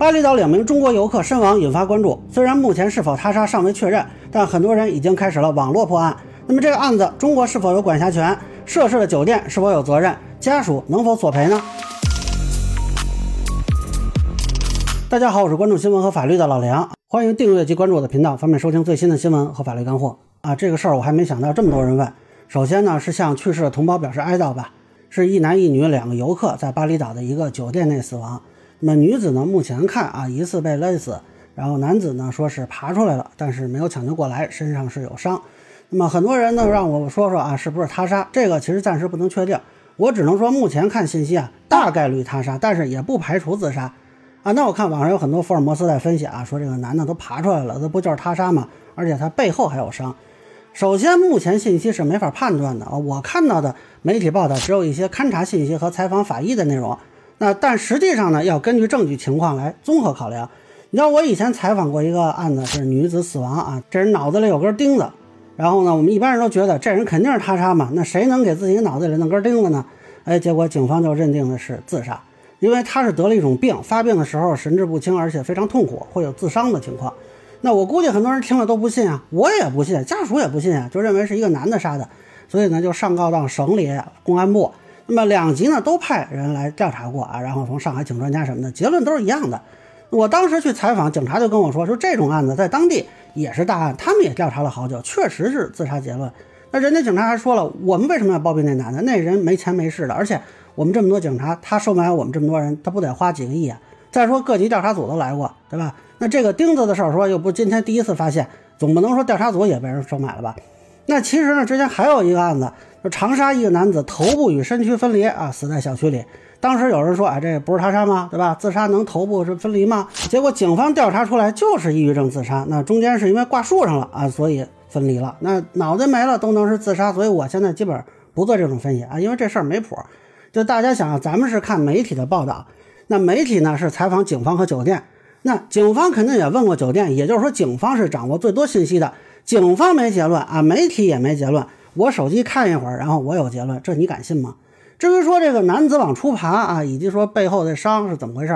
巴厘岛两名中国游客身亡引发关注。虽然目前是否他杀尚未确认，但很多人已经开始了网络破案。那么这个案子，中国是否有管辖权？涉事的酒店是否有责任？家属能否索赔呢？大家好，我是关注新闻和法律的老梁，欢迎订阅及关注我的频道，方便收听最新的新闻和法律干货啊。这个事儿我还没想到这么多人问。首先呢，是向去世的同胞表示哀悼吧。是一男一女两个游客在巴厘岛的一个酒店内死亡。那女子呢，目前看啊，疑似被勒死，然后男子呢说是爬出来了，但是没有抢救过来，身上是有伤。那么很多人呢让我说说啊，是不是他杀？这个其实暂时不能确定，我只能说目前看信息啊，大概率他杀，但是也不排除自杀啊。那我看网上有很多福尔摩斯在分析啊，说这个男的都爬出来了，这不就是他杀吗？而且他背后还有伤。首先，目前信息是没法判断的啊，我看到的媒体报道只有一些勘查信息和采访法医的内容。那但实际上呢，要根据证据情况来综合考量。你知道我以前采访过一个案子，是女子死亡啊，这人脑子里有根钉子，然后呢，我们一般人都觉得这人肯定是他杀嘛，那谁能给自己脑子里弄根钉子呢？哎，结果警方就认定的是自杀，因为他是得了一种病，发病的时候神志不清，而且非常痛苦，会有自伤的情况。那我估计很多人听了都不信啊，我也不信，家属也不信啊，就认为是一个男的杀的，所以呢就上告到省里公安部。那么两级呢都派人来调查过啊，然后从上海请专家什么的，结论都是一样的。我当时去采访，警察就跟我说，说这种案子在当地也是大案，他们也调查了好久，确实是自杀结论。那人家警察还说了，我们为什么要包庇那男的？那人没钱没势的，而且我们这么多警察，他收买我们这么多人，他不得花几个亿啊？再说各级调查组都来过，对吧？那这个钉子的事儿说又不今天第一次发现，总不能说调查组也被人收买了吧？那其实呢，之前还有一个案子。就长沙一个男子头部与身躯分离啊，死在小区里。当时有人说，哎，这不是他杀吗？对吧？自杀能头部是分离吗？结果警方调查出来就是抑郁症自杀。那中间是因为挂树上了啊，所以分离了。那脑袋没了都能是自杀，所以我现在基本不做这种分析啊，因为这事儿没谱。就大家想，咱们是看媒体的报道，那媒体呢是采访警方和酒店，那警方肯定也问过酒店，也就是说警方是掌握最多信息的。警方没结论啊，媒体也没结论。我手机看一会儿，然后我有结论，这你敢信吗？至于说这个男子往出爬啊，以及说背后的伤是怎么回事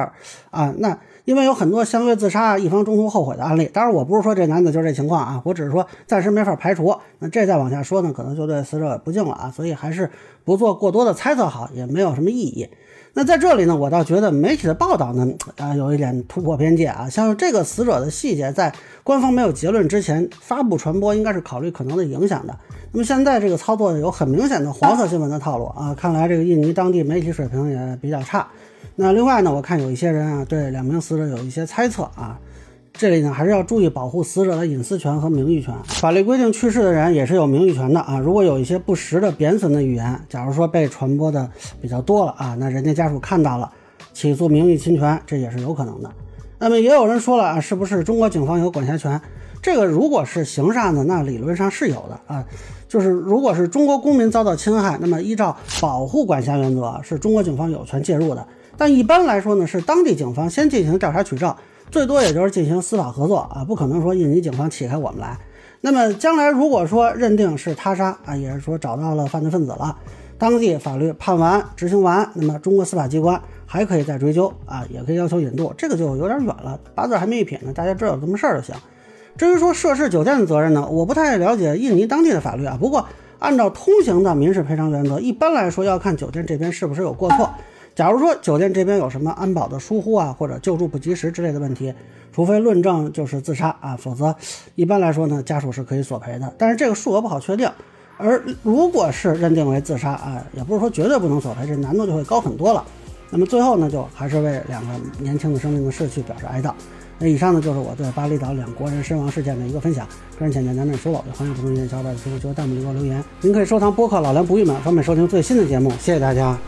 啊？那因为有很多相约自杀、一方中途后悔的案例。当然，我不是说这男子就是这情况啊，我只是说暂时没法排除。那这再往下说呢，可能就对死者不敬了啊，所以还是不做过多的猜测好，也没有什么意义。那在这里呢，我倒觉得媒体的报道呢，啊，有一点突破边界啊。像这个死者的细节，在官方没有结论之前发布传播，应该是考虑可能的影响的。那么现在这个操作有很明显的黄色新闻的套路啊，看来这个印尼当地媒体水平也比较差。那另外呢，我看有一些人啊，对两名死者有一些猜测啊。这里呢，还是要注意保护死者的隐私权和名誉权。法律规定，去世的人也是有名誉权的啊。如果有一些不实的贬损的语言，假如说被传播的比较多了啊，那人家家属看到了，起诉名誉侵权，这也是有可能的。那么也有人说了啊，是不是中国警方有管辖权？这个如果是刑事案子，那理论上是有的啊。就是如果是中国公民遭到侵害，那么依照保护管辖原则，是中国警方有权介入的。但一般来说呢，是当地警方先进行调查取证。最多也就是进行司法合作啊，不可能说印尼警方起开我们来。那么将来如果说认定是他杀啊，也是说找到了犯罪分子了，当地法律判完执行完，那么中国司法机关还可以再追究啊，也可以要求引渡，这个就有点远了，八字还没一撇呢，大家知道这么事儿就行。至于说涉事酒店的责任呢，我不太了解印尼当地的法律啊，不过按照通行的民事赔偿原则，一般来说要看酒店这边是不是有过错。假如说酒店这边有什么安保的疏忽啊，或者救助不及时之类的问题，除非论证就是自杀啊，否则一般来说呢，家属是可以索赔的。但是这个数额不好确定。而如果是认定为自杀啊，也不是说绝对不能索赔，这难度就会高很多了。那么最后呢，就还是为两个年轻的生命的逝去表示哀悼。那以上呢就是我对巴厘岛两国人身亡事件的一个分享。个人浅见难免疏漏，也欢迎不同意见小伙伴在评论区弹幕里给我留言。您可以收藏播客老梁不郁闷，方便收听最新的节目。谢谢大家。